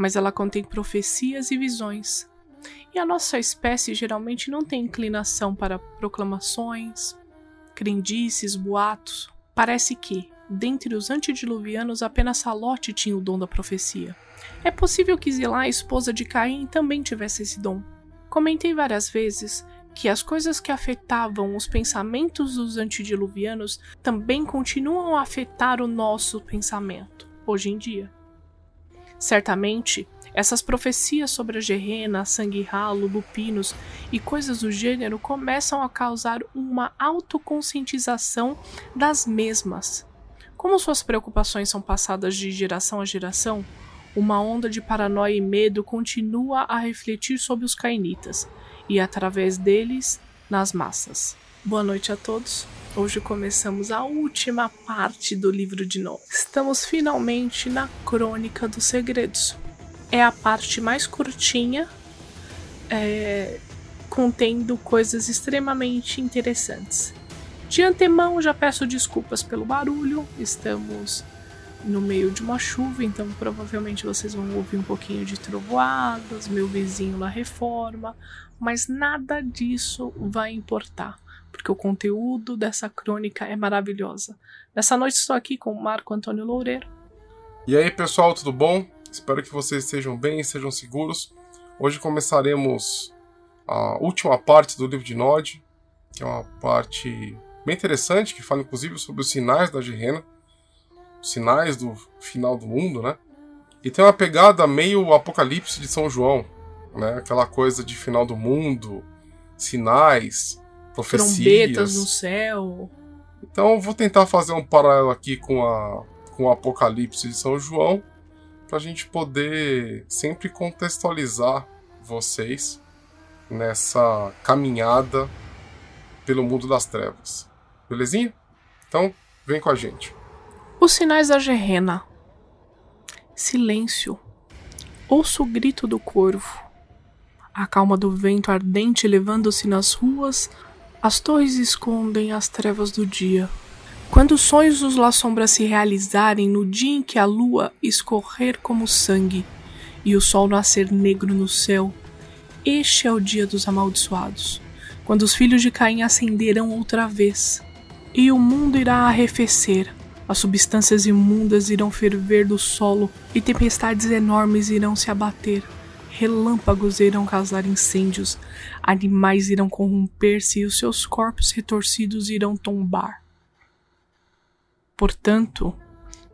mas ela contém profecias e visões. E a nossa espécie geralmente não tem inclinação para proclamações, crendices, boatos. Parece que, dentre os antediluvianos, apenas Salote tinha o dom da profecia. É possível que Zilá, esposa de Caim, também tivesse esse dom. Comentei várias vezes que as coisas que afetavam os pensamentos dos antediluvianos também continuam a afetar o nosso pensamento, hoje em dia. Certamente, essas profecias sobre a Gerena, sangue ralo, lupinos e coisas do gênero começam a causar uma autoconscientização das mesmas. Como suas preocupações são passadas de geração a geração, uma onda de paranoia e medo continua a refletir sobre os cainitas e, através deles, nas massas. Boa noite a todos. Hoje começamos a última parte do livro de Nó. Estamos finalmente na Crônica dos Segredos. É a parte mais curtinha, é, contendo coisas extremamente interessantes. De antemão, já peço desculpas pelo barulho, estamos no meio de uma chuva, então provavelmente vocês vão ouvir um pouquinho de trovoadas, meu vizinho na reforma, mas nada disso vai importar, porque o conteúdo dessa crônica é maravilhosa. Nessa noite estou aqui com o Marco Antônio Loureiro. E aí, pessoal, tudo bom? Espero que vocês estejam bem, estejam seguros. Hoje começaremos a última parte do livro de Nod, que é uma parte bem interessante, que fala inclusive sobre os sinais da Gerena sinais do final do mundo, né? E tem uma pegada meio Apocalipse de São João, né? Aquela coisa de final do mundo, sinais, profecias. Trombetas no céu. Então vou tentar fazer um paralelo aqui com, a, com o Apocalipse de São João, para a gente poder sempre contextualizar vocês nessa caminhada pelo mundo das trevas. Belezinha? Então, vem com a gente. Os sinais da Gerena. Silêncio. Ouço o grito do corvo. A calma do vento ardente levando-se nas ruas, as torres escondem as trevas do dia. Quando os sonhos dos La Sombra se realizarem no dia em que a lua escorrer como sangue e o sol nascer negro no céu, este é o dia dos amaldiçoados, quando os filhos de Caim ascenderão outra vez, e o mundo irá arrefecer, as substâncias imundas irão ferver do solo e tempestades enormes irão se abater. Relâmpagos irão causar incêndios, animais irão corromper-se e os seus corpos retorcidos irão tombar. Portanto,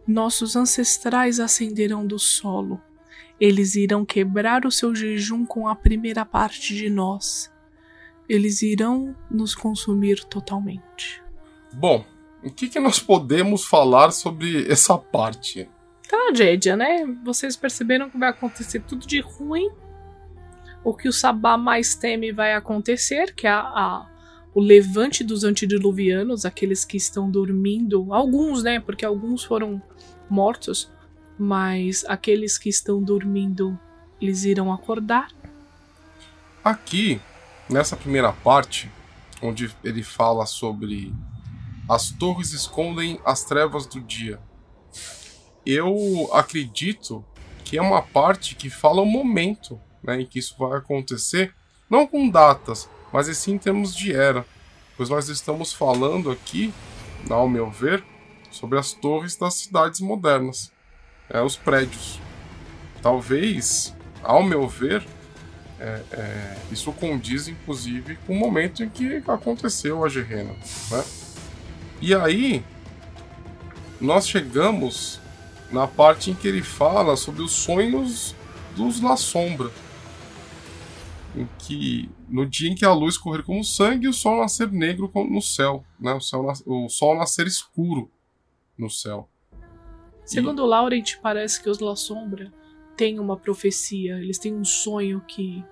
nossos ancestrais ascenderão do solo. Eles irão quebrar o seu jejum com a primeira parte de nós. Eles irão nos consumir totalmente. Bom, o que, que nós podemos falar sobre essa parte? Tragédia, né? Vocês perceberam que vai acontecer tudo de ruim. O que o Sabá mais teme vai acontecer, que é a, a, o levante dos antediluvianos, aqueles que estão dormindo. Alguns, né? Porque alguns foram mortos. Mas aqueles que estão dormindo, eles irão acordar. Aqui, nessa primeira parte, onde ele fala sobre as torres escondem as trevas do dia. Eu acredito que é uma parte que fala o momento né, em que isso vai acontecer, não com datas, mas sim em termos de era, pois nós estamos falando aqui, ao meu ver, sobre as torres das cidades modernas, é, os prédios. Talvez, ao meu ver, é, é, isso condiz inclusive com o momento em que aconteceu a Gerena. Né? E aí, nós chegamos na parte em que ele fala sobre os sonhos dos La Sombra. Em que, no dia em que a luz correr como sangue, o sol nascer negro no céu, né? o, céu, o sol nascer escuro no céu. Segundo e... Laurent, parece que os La Sombra têm uma profecia, eles têm um sonho que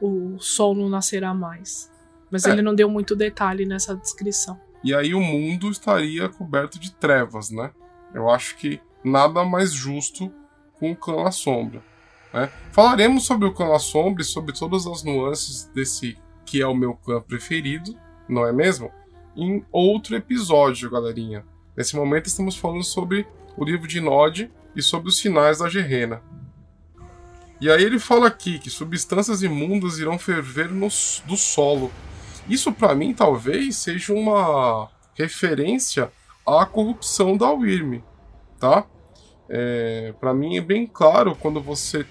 o sol não nascerá mais. Mas é. ele não deu muito detalhe nessa descrição. E aí o mundo estaria coberto de trevas, né? Eu acho que nada mais justo com o clã da sombra. Né? Falaremos sobre o clã da sombra e sobre todas as nuances desse que é o meu clã preferido, não é mesmo? Em outro episódio, galerinha. Nesse momento estamos falando sobre o livro de Nod e sobre os sinais da Gerena. E aí ele fala aqui que substâncias imundas irão ferver no, do solo. Isso para mim talvez seja uma referência à corrupção da Wyrm, tá? É, para mim é bem claro quando você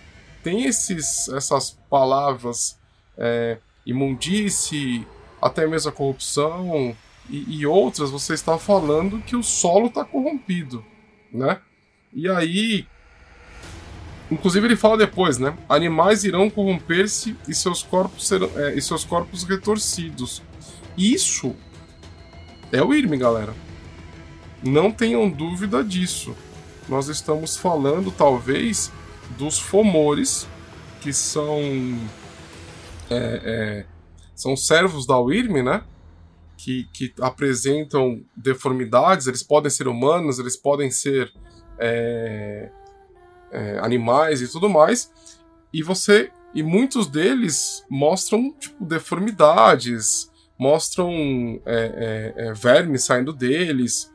tem esses, essas palavras é, imundice, até mesmo a corrupção e, e, outras, você está falando que o solo está corrompido, né? E aí, inclusive ele fala depois, né? Animais irão corromper-se e seus corpos serão, é, e seus corpos retorcidos. Isso é o Irme, galera. Não tenham dúvida disso. Nós estamos falando, talvez, dos fomores, que são é, é, são servos da Wyrm, né? Que, que apresentam deformidades, eles podem ser humanos, eles podem ser é, é, animais e tudo mais. E você. E muitos deles mostram tipo, deformidades, mostram é, é, vermes saindo deles,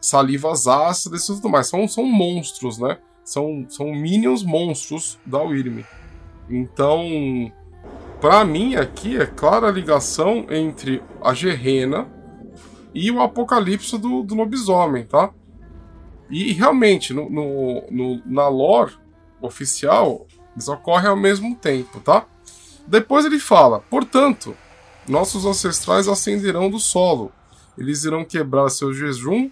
salivas ácidas e tudo mais. São, são monstros, né? São, são minions monstros da Wyrm. Então, para mim aqui é clara a ligação entre a Gerena e o apocalipse do, do lobisomem, tá? E realmente, no, no, no, na lore oficial, eles ocorrem ao mesmo tempo, tá? Depois ele fala: portanto, nossos ancestrais ascenderão do solo. Eles irão quebrar seu jejum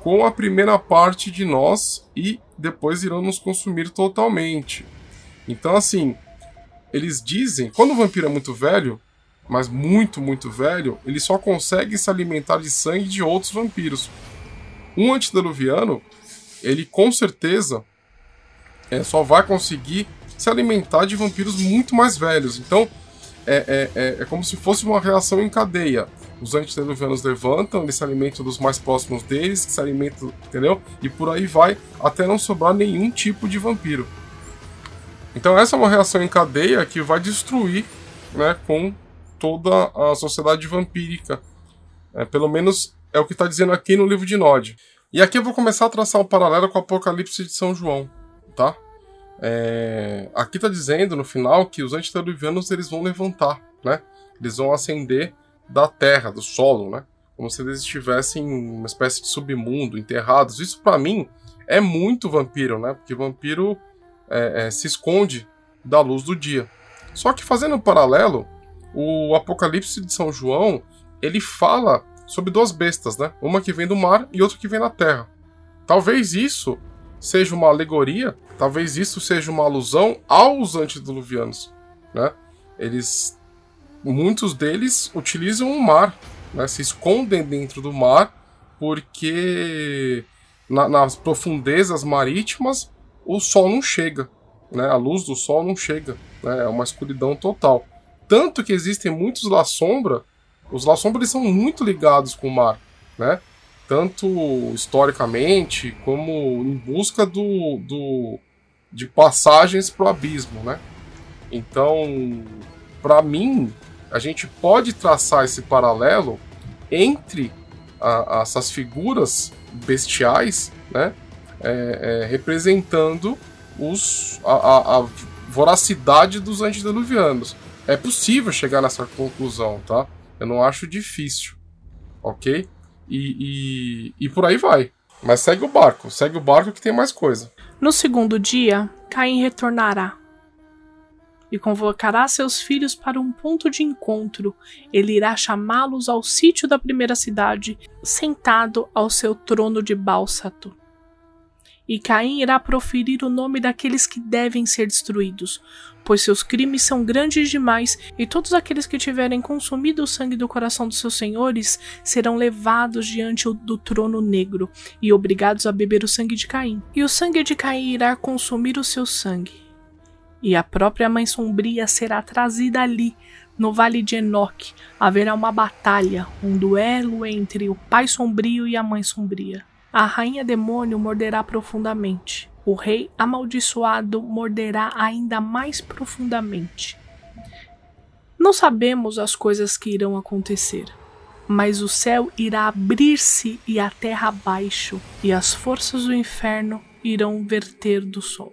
com a primeira parte de nós e depois irão nos consumir totalmente. Então, assim, eles dizem, quando o vampiro é muito velho, mas muito, muito velho, ele só consegue se alimentar de sangue de outros vampiros. Um antediluviano, ele com certeza é, só vai conseguir se alimentar de vampiros muito mais velhos. Então, é, é, é, é como se fosse uma reação em cadeia. Os antediluvianos levantam, eles se alimentam dos mais próximos deles, que se alimentam, entendeu? E por aí vai, até não sobrar nenhum tipo de vampiro. Então essa é uma reação em cadeia que vai destruir, né, com toda a sociedade vampírica. É, pelo menos é o que está dizendo aqui no livro de Nod. E aqui eu vou começar a traçar um paralelo com o Apocalipse de São João, tá? É... Aqui está dizendo no final que os antediluvianos eles vão levantar, né? Eles vão ascender da terra, do solo, né? Como se eles estivessem em uma espécie de submundo, enterrados. Isso para mim é muito vampiro, né? Porque vampiro é, é, se esconde da luz do dia. Só que fazendo um paralelo, o Apocalipse de São João ele fala sobre duas bestas, né? Uma que vem do mar e outra que vem da terra. Talvez isso seja uma alegoria, talvez isso seja uma alusão aos antediluvianos, né? Eles, muitos deles utilizam o mar, né? Se escondem dentro do mar porque na, nas profundezas marítimas o sol não chega, né? A luz do sol não chega, né? É uma escuridão total. Tanto que existem muitos La Sombra, os La Sombra são muito ligados com o mar, né? Tanto historicamente como em busca do, do de passagens para o abismo, né? Então, para mim, a gente pode traçar esse paralelo entre a, essas figuras bestiais, né? é, é, representando os, a, a, a, voracidade dos antediluvianos. É possível chegar nessa conclusão, tá? Eu não acho difícil, ok? E, e, e por aí vai. Mas segue o barco, segue o barco que tem mais coisa. No segundo dia, Caim retornará e convocará seus filhos para um ponto de encontro. Ele irá chamá-los ao sítio da primeira cidade, sentado ao seu trono de bálsato. E Caim irá proferir o nome daqueles que devem ser destruídos, pois seus crimes são grandes demais, e todos aqueles que tiverem consumido o sangue do coração dos seus senhores serão levados diante do trono negro e obrigados a beber o sangue de Caim. E o sangue de Caim irá consumir o seu sangue, e a própria Mãe Sombria será trazida ali, no Vale de Enoque. Haverá uma batalha, um duelo entre o Pai Sombrio e a Mãe Sombria. A Rainha Demônio morderá profundamente. O Rei Amaldiçoado morderá ainda mais profundamente. Não sabemos as coisas que irão acontecer, mas o céu irá abrir-se e a terra abaixo, e as forças do inferno irão verter do sol.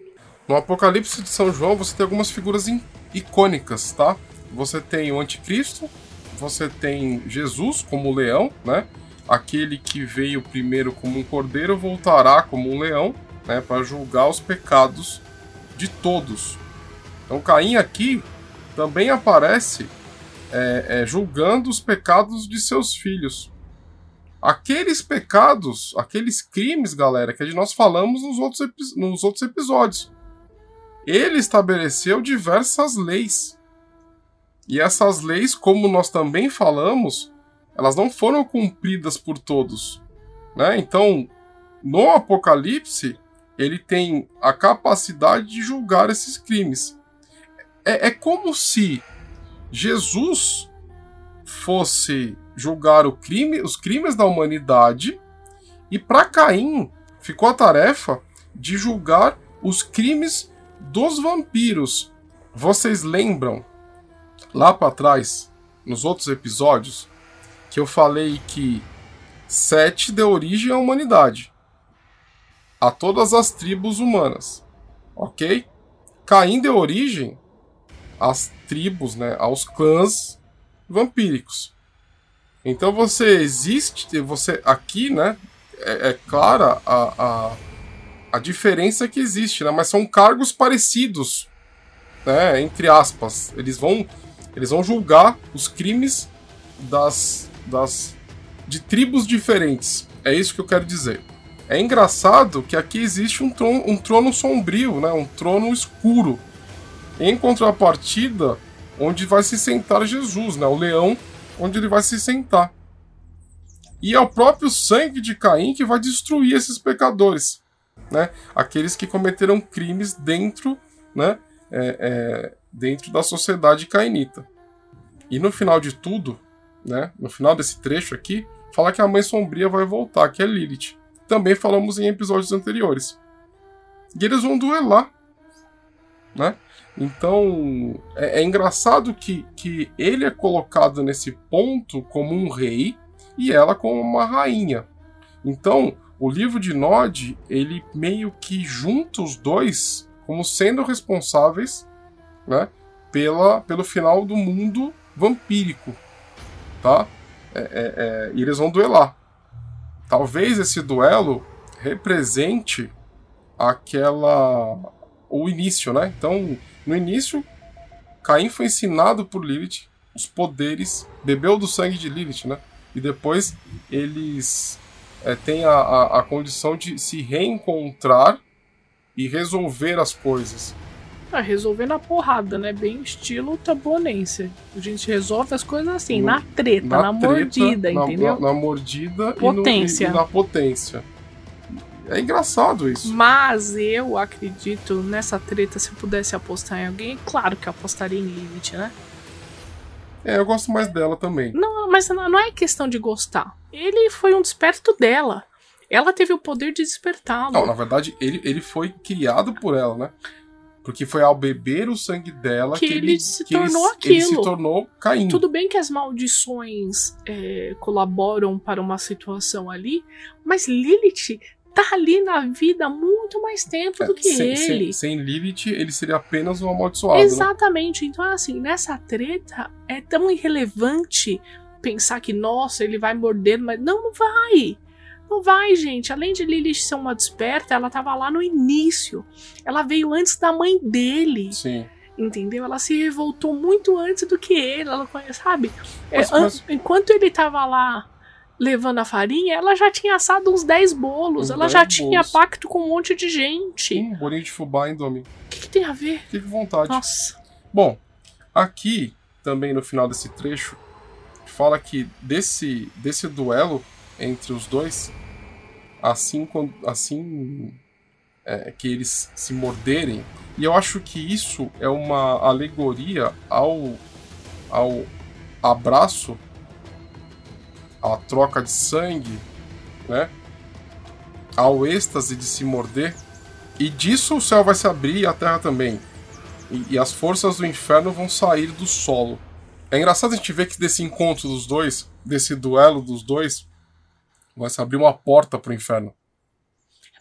No Apocalipse de São João você tem algumas figuras icônicas, tá? Você tem o Anticristo, você tem Jesus como leão, né? Aquele que veio primeiro como um cordeiro voltará como um leão, né? Para julgar os pecados de todos. Então Caim aqui também aparece é, é, julgando os pecados de seus filhos. Aqueles pecados, aqueles crimes, galera, que nós falamos nos outros, nos outros episódios ele estabeleceu diversas leis. E essas leis, como nós também falamos, elas não foram cumpridas por todos. Né? Então, no Apocalipse, ele tem a capacidade de julgar esses crimes. É, é como se Jesus fosse julgar crime, os crimes da humanidade, e para Caim ficou a tarefa de julgar os crimes dos vampiros, vocês lembram lá para trás, nos outros episódios, que eu falei que Sete deu origem à humanidade, a todas as tribos humanas, ok? Caim deu origem às tribos, né, aos clãs vampíricos. Então você existe, você aqui, né, é, é clara a, a a diferença é que existe, né? Mas são cargos parecidos, né? Entre aspas. Eles vão, eles vão julgar os crimes das, das de tribos diferentes. É isso que eu quero dizer. É engraçado que aqui existe um trono, um trono sombrio, né? Um trono escuro. Em contrapartida, onde vai se sentar Jesus, né? O leão, onde ele vai se sentar. E é o próprio sangue de Caim que vai destruir esses pecadores né, aqueles que cometeram crimes dentro, né, é, é, dentro da sociedade cainita. E no final de tudo, né, no final desse trecho aqui, fala que a mãe sombria vai voltar, que é Lilith. Também falamos em episódios anteriores. E eles vão duelar, né? Então é, é engraçado que, que ele é colocado nesse ponto como um rei e ela como uma rainha. Então o livro de Nod, ele meio que junta os dois como sendo responsáveis, né, pela, pelo final do mundo vampírico, tá? É, é, é, e eles vão duelar. Talvez esse duelo represente aquela o início, né? Então, no início, Caim foi ensinado por Lilith os poderes, bebeu do sangue de Lilith, né? E depois eles é, tem a, a, a, condição de se reencontrar e resolver as coisas. Ah, resolver na porrada, né? Bem estilo tabonense. A gente resolve as coisas assim, no, na treta, na, na treta, mordida, na, entendeu? Na, na mordida potência. E, no, e, na potência. É engraçado isso. Mas eu acredito nessa treta, se eu pudesse apostar em alguém, claro que eu apostaria em Lilith, né? É, eu gosto mais dela também. Não, mas não é questão de gostar. Ele foi um desperto dela. Ela teve o poder de despertá-lo. Não, na verdade, ele, ele foi criado por ela, né? Porque foi ao beber o sangue dela que, que ele, se que tornou ele, aquilo. Ele se tornou Caim. Tudo bem que as maldições é, colaboram para uma situação ali, mas Lilith tá ali na vida há muito mais tempo é, do que sem, ele. Sem, sem, Lilith, ele seria apenas um amaldiçoado. Né? Exatamente. Né? Então, assim, nessa treta é tão irrelevante pensar que, nossa, ele vai morder, mas. Não, não vai. Não vai, gente. Além de Lilith ser uma desperta, ela tava lá no início. Ela veio antes da mãe dele. Sim. Entendeu? Ela se revoltou muito antes do que ele. Ela, sabe? Mas, é, mas... Enquanto ele tava lá levando a farinha, ela já tinha assado uns 10 bolos. Uns ela já bolos. tinha pacto com um monte de gente. Um bolinho de fubá, hein, Domi? O que, que, tem a ver? Fique vontade. Nossa. Bom, aqui, também no final desse trecho, fala que desse, desse duelo entre os dois, assim, assim é, que eles se morderem, E eu acho que isso é uma alegoria ao, ao abraço, à troca de sangue, né? Ao êxtase de se morder. E disso o céu vai se abrir e a terra também. E, e as forças do inferno vão sair do solo. É engraçado a gente ver que desse encontro dos dois, desse duelo dos dois, vai se abrir uma porta pro inferno.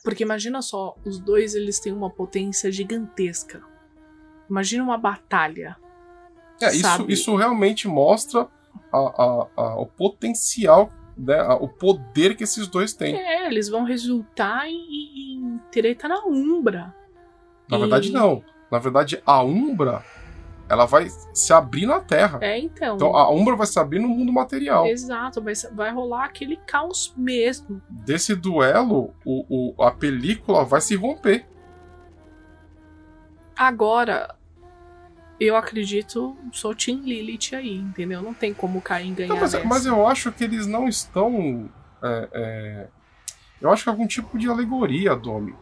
Porque imagina só, os dois eles têm uma potência gigantesca. Imagina uma batalha. É, isso, isso realmente mostra a, a, o potencial, né, o poder que esses dois têm. É, eles vão resultar em, em treta na Umbra. Na e... verdade, não. Na verdade, a Umbra ela vai se abrir na Terra. É, então. Então a Umbra vai se abrir no mundo material. Exato, vai, vai rolar aquele caos mesmo. Desse duelo, o, o, a película vai se romper. Agora, eu acredito, sou Team Lilith aí, entendeu? Não tem como Caim ganhar. Não, mas, mas, eu acho que eles não estão. É, é, eu acho que é algum tipo de alegoria, Domi.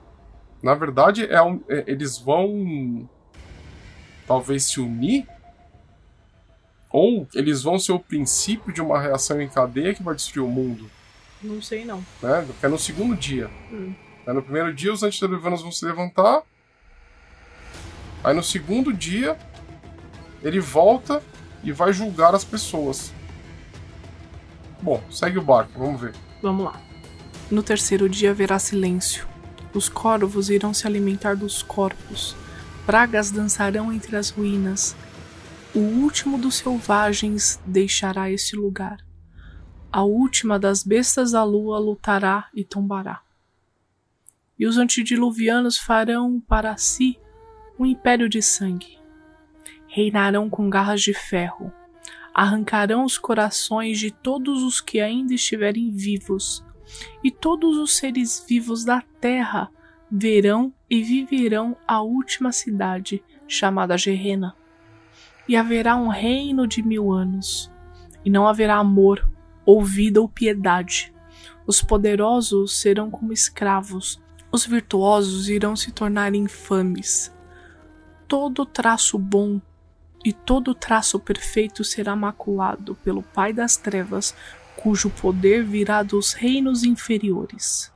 Na verdade, é, um, é eles vão talvez se unir? Ou eles vão ser o princípio de uma reação em cadeia que vai destruir o mundo? Não sei não. Né? Porque é no segundo dia. Hum. Né? No primeiro dia os antediluvianos vão se levantar. Aí no segundo dia ele volta e vai julgar as pessoas. Bom, segue o barco, vamos ver. Vamos lá. No terceiro dia haverá silêncio. Os corvos irão se alimentar dos corpos pragas dançarão entre as ruínas. O último dos selvagens deixará este lugar. A última das bestas da lua lutará e tombará. E os antediluvianos farão para si um império de sangue. Reinarão com garras de ferro. Arrancarão os corações de todos os que ainda estiverem vivos, e todos os seres vivos da terra verão e viverão a última cidade, chamada Gerena. E haverá um reino de mil anos, e não haverá amor, ou vida ou piedade. Os poderosos serão como escravos, os virtuosos irão se tornar infames. Todo traço bom e todo traço perfeito será maculado pelo Pai das Trevas, cujo poder virá dos reinos inferiores.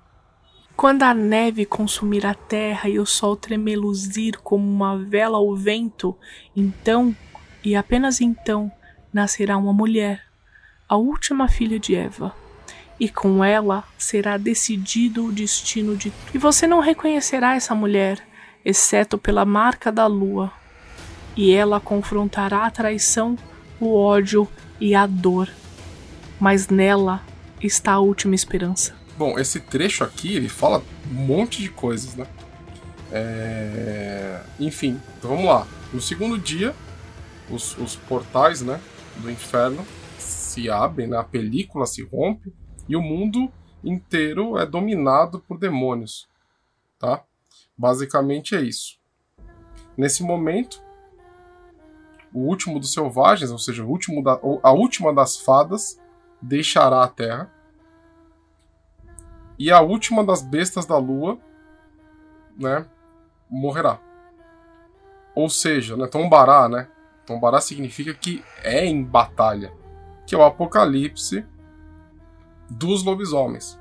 Quando a neve consumir a terra e o sol tremeluzir como uma vela ao vento, então, e apenas então, nascerá uma mulher, a última filha de Eva. E com ela será decidido o destino de E você não reconhecerá essa mulher, exceto pela marca da lua. E ela confrontará a traição, o ódio e a dor. Mas nela está a última esperança. Bom, esse trecho aqui, ele fala um monte de coisas, né? É... Enfim, então vamos lá. No segundo dia, os, os portais, né, do inferno se abrem, né? a película se rompe e o mundo inteiro é dominado por demônios, tá? Basicamente é isso. Nesse momento, o último dos selvagens, ou seja, o último da, a última das fadas, deixará a terra e a última das bestas da lua, né, morrerá. Ou seja, né, tombará, né? Tombará significa que é em batalha, que é o apocalipse dos lobisomens.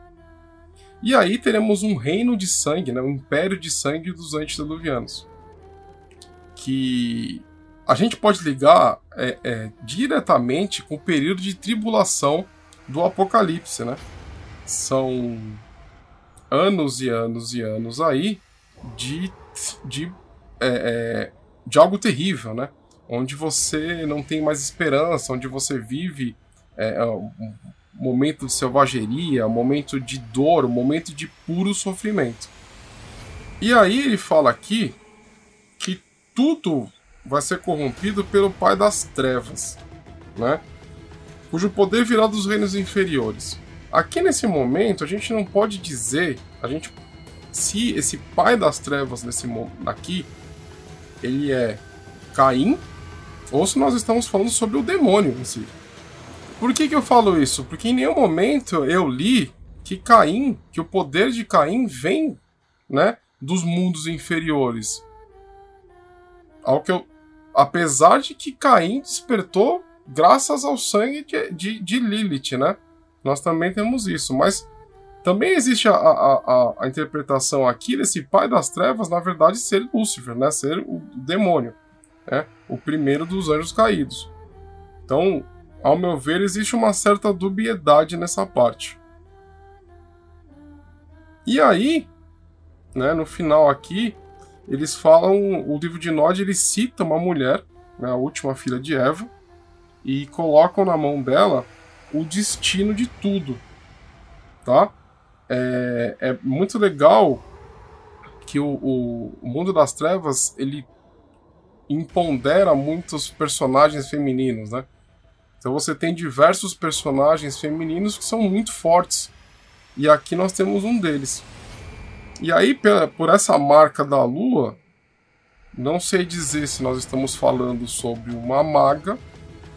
E aí teremos um reino de sangue, né, um império de sangue dos antediluvianos. Que a gente pode ligar é, é, diretamente com o período de tribulação do apocalipse, né? São anos e anos e anos aí de, de, é, é, de algo terrível, né? Onde você não tem mais esperança, onde você vive é, é, um momento de selvageria, um momento de dor, um momento de puro sofrimento. E aí ele fala aqui que tudo vai ser corrompido pelo Pai das Trevas, né? Cujo poder virá dos reinos inferiores. Aqui nesse momento, a gente não pode dizer, a gente se esse pai das trevas nesse aqui ele é Caim ou se nós estamos falando sobre o demônio em si. Por que, que eu falo isso? Porque em nenhum momento eu li que Caim, que o poder de Caim vem, né, dos mundos inferiores. Ao que eu, apesar de que Caim despertou graças ao sangue de, de, de Lilith, né? Nós também temos isso, mas também existe a, a, a, interpretação aqui desse pai das trevas, na verdade, ser Lúcifer, né? Ser o demônio, né? O primeiro dos anjos caídos. Então, ao meu ver, existe uma certa dubiedade nessa parte. E aí, né, no final aqui, eles falam, o livro de Nod ele cita uma mulher, né, a última filha de Eva, e colocam na mão dela o destino de tudo, tá? É, é muito legal que o, o, o mundo das trevas ele impondera muitos personagens femininos, né? Então você tem diversos personagens femininos que são muito fortes. E aqui nós temos um deles. E aí, por essa marca da lua, não sei dizer se nós estamos falando sobre uma maga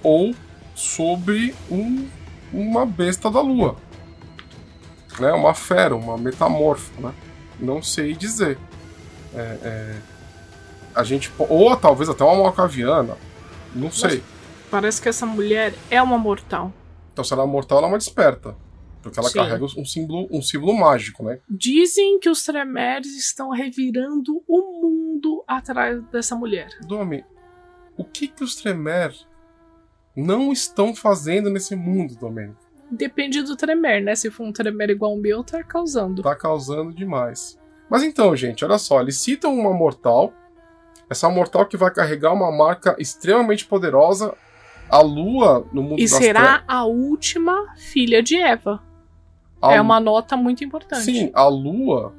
ou sobre um, uma besta da lua. Né? Uma fera, uma metamorfo, né? Não sei dizer. É, é, a gente ou talvez até uma malcaviana, não sei. Parece que essa mulher é uma mortal. Então, se ela é mortal, ela é uma desperta. Porque ela Sim. carrega um símbolo, um símbolo mágico, né? Dizem que os Tremeres estão revirando o mundo atrás dessa mulher. Domi, o que que os Tremer não estão fazendo nesse mundo, Domênico? Depende do Tremer, né? Se for um Tremer igual o meu, tá causando. Tá causando demais. Mas então, gente, olha só. Eles citam uma mortal. Essa mortal que vai carregar uma marca extremamente poderosa. A lua no mundo E será a última filha de Eva. A é uma nota muito importante. Sim, a Lua.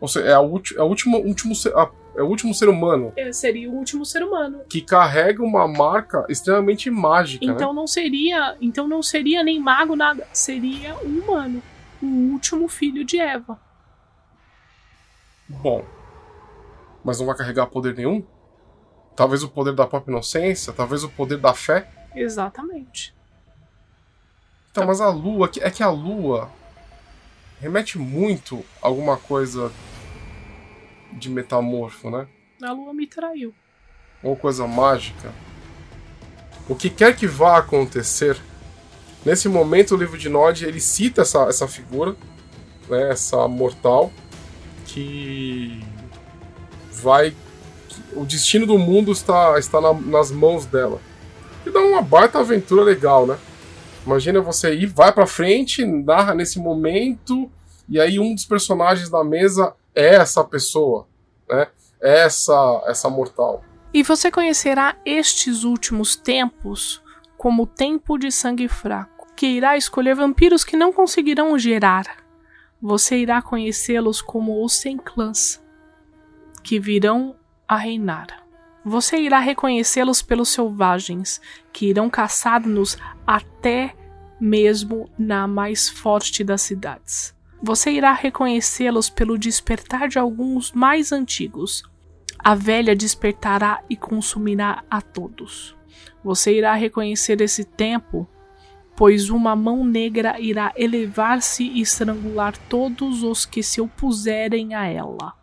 Ou seja, é, a é, a última, último, a, é o último ser humano. É, seria o último ser humano. Que carrega uma marca extremamente mágica. Então né? não seria. Então não seria nem mago, nada. Seria um humano. O último filho de Eva. Bom. Mas não vai carregar poder nenhum? Talvez o poder da própria inocência, talvez o poder da fé. Exatamente. Então, mas a lua, é que a lua remete muito a alguma coisa de metamorfo, né? A lua me traiu. Uma coisa mágica. O que quer que vá acontecer, nesse momento o livro de Nod ele cita essa, essa figura, né, essa mortal, que vai. Que o destino do mundo está, está na, nas mãos dela. E dá uma baita aventura legal, né? Imagina você ir, vai pra frente, narra nesse momento, e aí um dos personagens da mesa é essa pessoa, né? É essa, essa mortal. E você conhecerá estes últimos tempos como tempo de sangue fraco, que irá escolher vampiros que não conseguirão gerar. Você irá conhecê-los como os sem clãs, que virão a reinar. Você irá reconhecê-los pelos selvagens, que irão caçar-nos até mesmo na mais forte das cidades. Você irá reconhecê-los pelo despertar de alguns mais antigos. A velha despertará e consumirá a todos. Você irá reconhecer esse tempo, pois uma mão negra irá elevar-se e estrangular todos os que se opuserem a ela.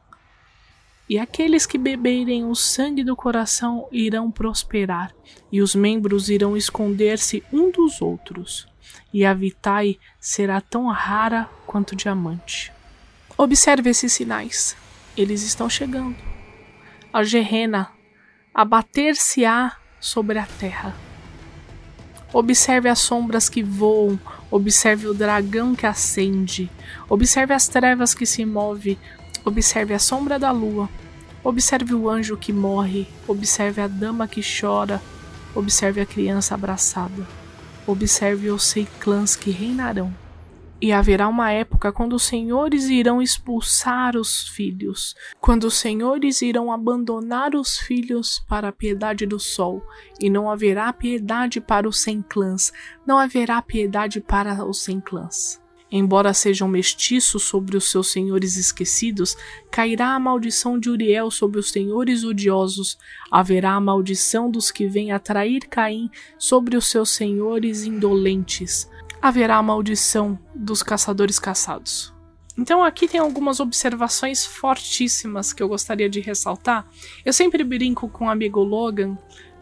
E aqueles que beberem o sangue do coração irão prosperar, e os membros irão esconder-se um dos outros, e a vitae será tão rara quanto diamante. Observe esses sinais. Eles estão chegando. A gerena abater-se-á sobre a terra. Observe as sombras que voam, observe o dragão que acende, observe as trevas que se move, Observe a sombra da lua. Observe o anjo que morre. Observe a dama que chora. Observe a criança abraçada. Observe os seis clãs que reinarão. E haverá uma época quando os senhores irão expulsar os filhos, quando os senhores irão abandonar os filhos para a piedade do sol, e não haverá piedade para os sem clãs, não haverá piedade para os sem clãs. Embora sejam mestiços sobre os seus senhores esquecidos, cairá a maldição de Uriel sobre os senhores odiosos, haverá a maldição dos que vêm atrair Caim sobre os seus senhores indolentes, haverá a maldição dos caçadores caçados. Então aqui tem algumas observações fortíssimas que eu gostaria de ressaltar. Eu sempre brinco com o amigo Logan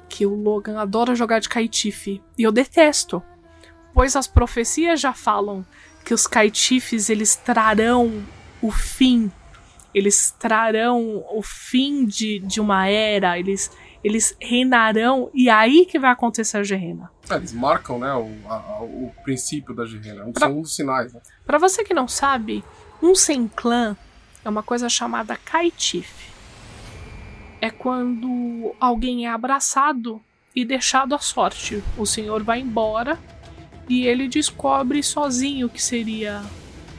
que o Logan adora jogar de caitife e eu detesto, pois as profecias já falam que os caitifes eles trarão o fim, eles trarão o fim de, de uma era, eles eles reinarão e aí que vai acontecer a Gerena. É, eles marcam, né, o, a, o princípio da Gerena, pra, são um dos sinais. Né? Para você que não sabe, um sem clã é uma coisa chamada Kaitif. É quando alguém é abraçado e deixado à sorte. O senhor vai embora e ele descobre sozinho que seria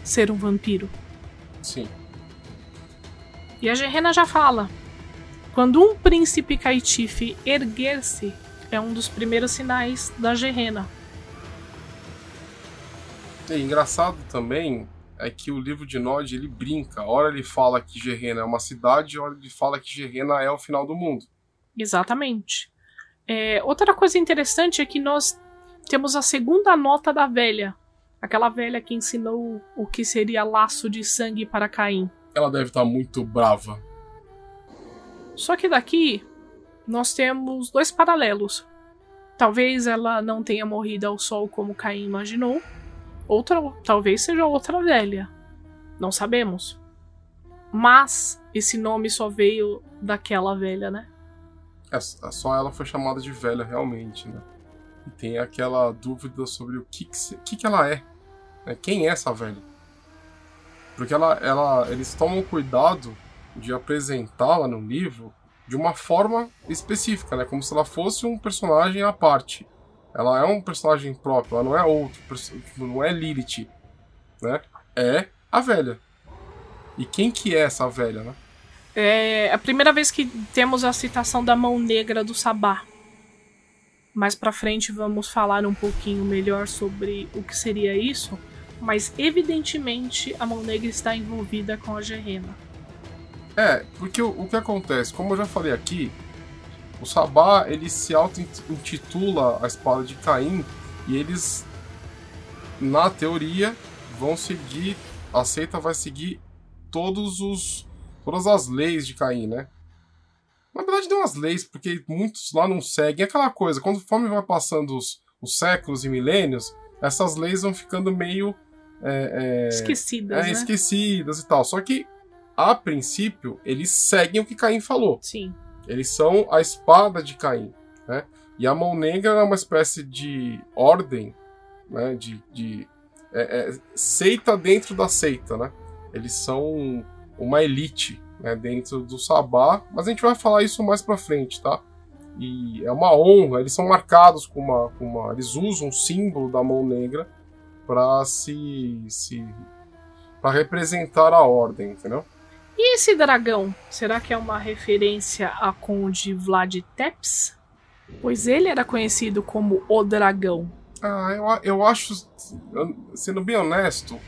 ser um vampiro. Sim. E a Gerena já fala: quando um príncipe caitife erguer-se, é um dos primeiros sinais da Gerena. E engraçado também é que o livro de Nod ele brinca. Ora ele fala que Gerena é uma cidade, ora ele fala que Gerena é o final do mundo. Exatamente. É, outra coisa interessante é que nós temos a segunda nota da velha. Aquela velha que ensinou o que seria laço de sangue para Caim. Ela deve estar muito brava. Só que daqui nós temos dois paralelos. Talvez ela não tenha morrido ao sol como Caim imaginou. Outra, talvez seja outra velha. Não sabemos. Mas esse nome só veio daquela velha, né? É, é, só ela foi chamada de velha realmente, né? E tem aquela dúvida sobre o que, que, que, que ela é. Né? Quem é essa velha? Porque ela, ela, eles tomam cuidado de apresentá-la no livro de uma forma específica, né? Como se ela fosse um personagem à parte. Ela é um personagem próprio, ela não é outro, tipo, não é Lilith, né? É a velha. E quem que é essa velha, né? É a primeira vez que temos a citação da mão negra do Sabá. Mais para frente vamos falar um pouquinho melhor sobre o que seria isso, mas evidentemente a mão negra está envolvida com a Gerena. É, porque o, o que acontece, como eu já falei aqui, o Sabá ele se auto-intitula a espada de Caim e eles, na teoria, vão seguir, a seita vai seguir todos os, todas as leis de Caim, né? Na verdade, não as leis, porque muitos lá não seguem. É aquela coisa, quando conforme vai passando os, os séculos e milênios, essas leis vão ficando meio. É, é, esquecidas. É, né? esquecidas e tal. Só que a princípio, eles seguem o que Caim falou. Sim. Eles são a espada de Caim, né? E a mão negra é uma espécie de ordem, né? De, de é, é, seita dentro da seita, né? Eles são uma elite né, dentro do Sabá, mas a gente vai falar isso mais pra frente, tá? E é uma honra, eles são marcados com uma. Com uma eles usam o símbolo da mão negra para se. se para representar a ordem, entendeu? E esse dragão? Será que é uma referência a Conde Vlad Tepes? Pois ele era conhecido como o Dragão. Ah, eu, eu acho, sendo bem honesto,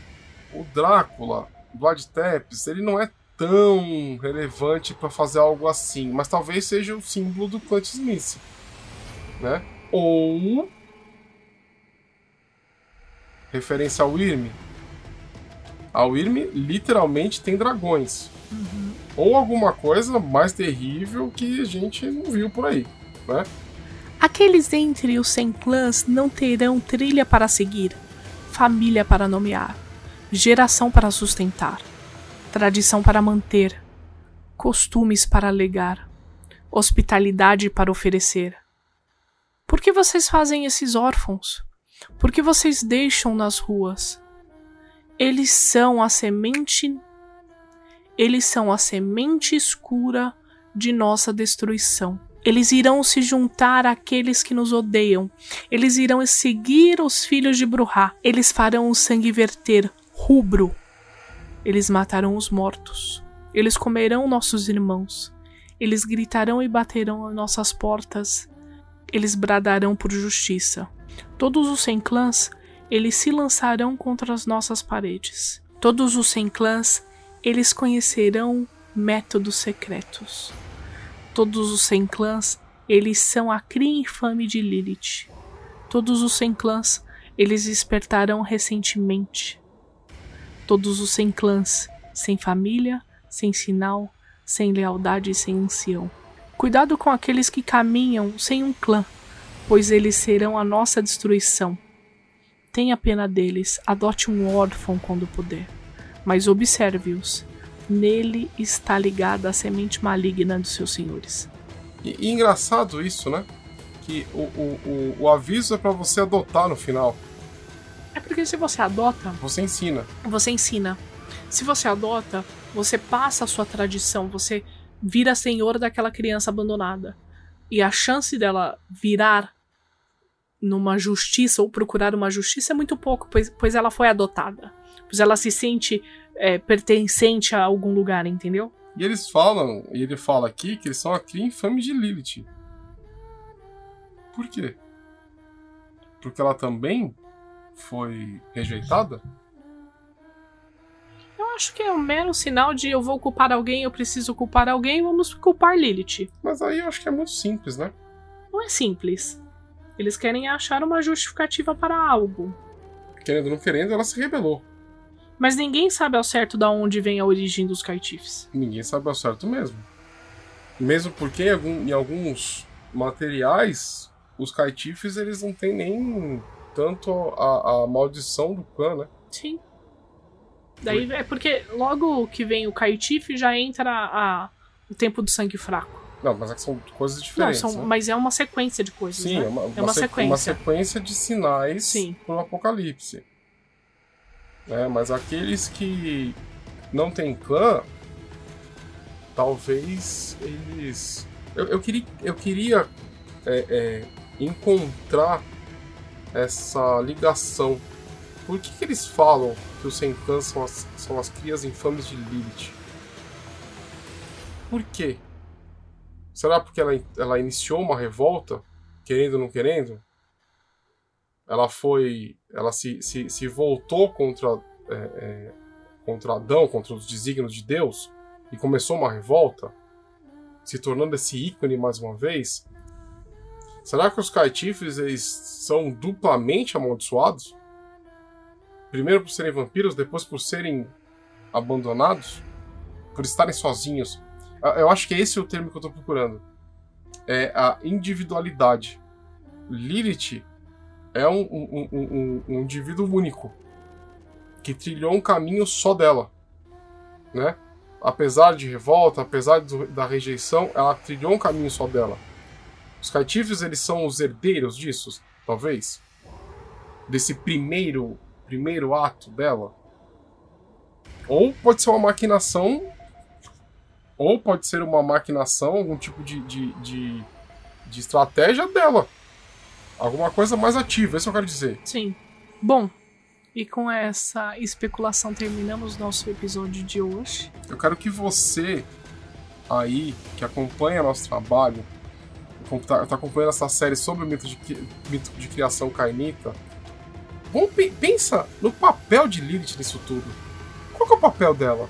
o Drácula, Vlad Tepes, ele não é tão relevante para fazer algo assim, mas talvez seja o símbolo do Clint Smith, né? Ou referência ao Irme. A Irme literalmente tem dragões. Uhum. Ou alguma coisa mais terrível que a gente não viu por aí, né? Aqueles entre os sem clãs não terão trilha para seguir, família para nomear, geração para sustentar, tradição para manter, costumes para legar, hospitalidade para oferecer. Por que vocês fazem esses órfãos? Por que vocês deixam nas ruas? Eles são a semente eles são a semente escura de nossa destruição. Eles irão se juntar àqueles que nos odeiam. Eles irão seguir os filhos de Bruhá. Eles farão o sangue verter rubro. Eles matarão os mortos. Eles comerão nossos irmãos. Eles gritarão e baterão às nossas portas. Eles bradarão por justiça. Todos os sem clãs, eles se lançarão contra as nossas paredes. Todos os sem clãs, eles conhecerão métodos secretos. Todos os sem clãs, eles são a cria infame de Lilith. Todos os sem clãs, eles despertarão recentemente. Todos os sem clãs, sem família, sem sinal, sem lealdade e sem ancião. Cuidado com aqueles que caminham sem um clã, pois eles serão a nossa destruição. Tenha pena deles, adote um órfão quando puder, mas observe-os. Nele está ligada a semente maligna dos seus senhores. E, e engraçado isso, né? Que o, o, o, o aviso é para você adotar no final. É porque se você adota. Você ensina. Você ensina. Se você adota, você passa a sua tradição, você vira senhor daquela criança abandonada. E a chance dela virar numa justiça ou procurar uma justiça é muito pouco, pois, pois ela foi adotada. Pois ela se sente é, pertencente a algum lugar, entendeu? E eles falam, e ele fala aqui que eles são a cria infame de Lilith. Por quê? Porque ela também foi rejeitada? Eu acho que é um mero sinal de eu vou culpar alguém, eu preciso culpar alguém, vamos culpar Lilith. Mas aí eu acho que é muito simples, né? Não é simples. Eles querem achar uma justificativa para algo. Querendo ou não querendo, ela se rebelou. Mas ninguém sabe ao certo de onde vem a origem dos Kaitifs. Ninguém sabe ao certo mesmo. Mesmo porque em, algum, em alguns materiais, os Kaitifs eles não têm nem tanto a, a maldição do clã, né? Sim. Daí é porque logo que vem o Kaitif já entra a, o tempo do sangue fraco. Não, mas é são coisas diferentes. Não, são, né? Mas é uma sequência de coisas. Sim, né? é, uma, é uma, sequência. uma sequência de sinais Sim. pro apocalipse. É, mas aqueles que não têm clã, talvez eles. Eu, eu queria, eu queria é, é, encontrar essa ligação. Por que, que eles falam que os clã são as, são as crias infames de Lilith? Por quê? Será porque ela, ela iniciou uma revolta, querendo ou não querendo? Ela foi. Ela se, se, se voltou contra, é, é, contra Adão, contra os desígnios de Deus, e começou uma revolta, se tornando esse ícone mais uma vez? Será que os caitifes eles são duplamente amaldiçoados? Primeiro por serem vampiros, depois por serem abandonados? Por estarem sozinhos? Eu acho que esse é o termo que eu estou procurando. É a individualidade. Lilith é um, um, um, um, indivíduo único que trilhou um caminho só dela, né? Apesar de revolta, apesar do, da rejeição, ela trilhou um caminho só dela. Os caitifes eles são os herdeiros disso, talvez, desse primeiro primeiro ato dela. Ou pode ser uma maquinação ou pode ser uma maquinação, algum tipo de, de, de, de estratégia dela. Alguma coisa mais ativa, isso eu quero dizer. Sim. Bom, e com essa especulação terminamos nosso episódio de hoje. Eu quero que você aí, que acompanha nosso trabalho, está tá acompanhando essa série sobre o mito de, mito de criação cainita, vamos, pensa no papel de Lilith nisso tudo. Qual é o papel dela?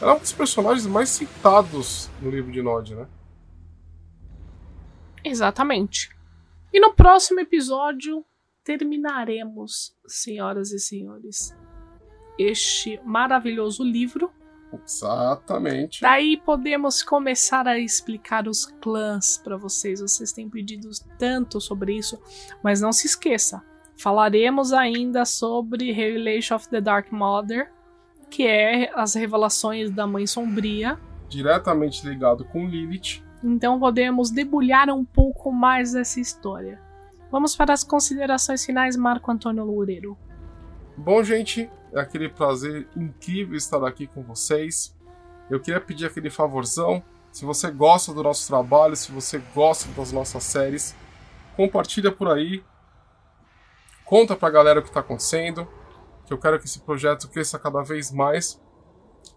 Ela é um dos personagens mais citados no livro de Nod, né? Exatamente. E no próximo episódio terminaremos, senhoras e senhores, este maravilhoso livro. Exatamente. Daí podemos começar a explicar os clãs para vocês. Vocês têm pedido tanto sobre isso, mas não se esqueça. Falaremos ainda sobre Revelation of the Dark Mother que é as revelações da Mãe Sombria. Diretamente ligado com Lilith. Então podemos debulhar um pouco mais dessa história. Vamos para as considerações finais, Marco Antônio Loureiro. Bom, gente, é aquele prazer incrível estar aqui com vocês. Eu queria pedir aquele favorzão. Se você gosta do nosso trabalho, se você gosta das nossas séries, compartilha por aí. Conta pra galera o que está acontecendo que eu quero que esse projeto cresça cada vez mais,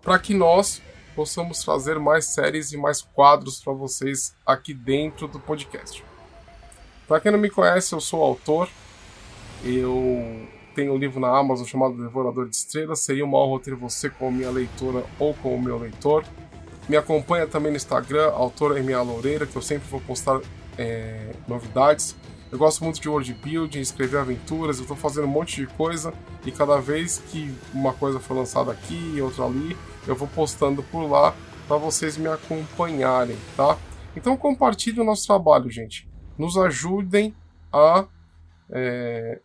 para que nós possamos trazer mais séries e mais quadros para vocês aqui dentro do podcast. Para quem não me conhece, eu sou autor. Eu tenho um livro na Amazon chamado Devorador de Estrelas. Seria uma honra ter você como minha leitora ou como meu leitor. Me acompanha também no Instagram, autor MA Loureira, que eu sempre vou postar é, novidades. Eu gosto muito de world building, escrever aventuras, eu tô fazendo um monte de coisa e cada vez que uma coisa for lançada aqui e outra ali, eu vou postando por lá para vocês me acompanharem, tá? Então compartilhe o nosso trabalho, gente. Nos ajudem a, é,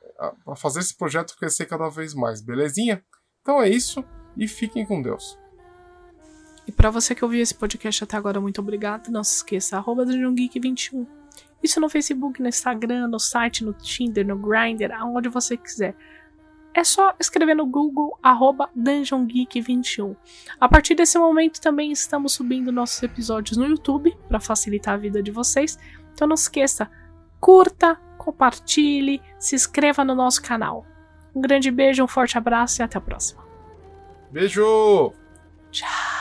a fazer esse projeto crescer cada vez mais, belezinha? Então é isso e fiquem com Deus. E para você que ouviu esse podcast até agora, muito obrigado. Não se esqueça, arroba 21 Isso no Facebook, no Instagram, no site, no Tinder, no Grindr, aonde você quiser. É só escrever no Google, arroba DungeonGeek21. A partir desse momento também estamos subindo nossos episódios no YouTube, para facilitar a vida de vocês. Então não se esqueça, curta, compartilhe, se inscreva no nosso canal. Um grande beijo, um forte abraço e até a próxima. Beijo! Tchau!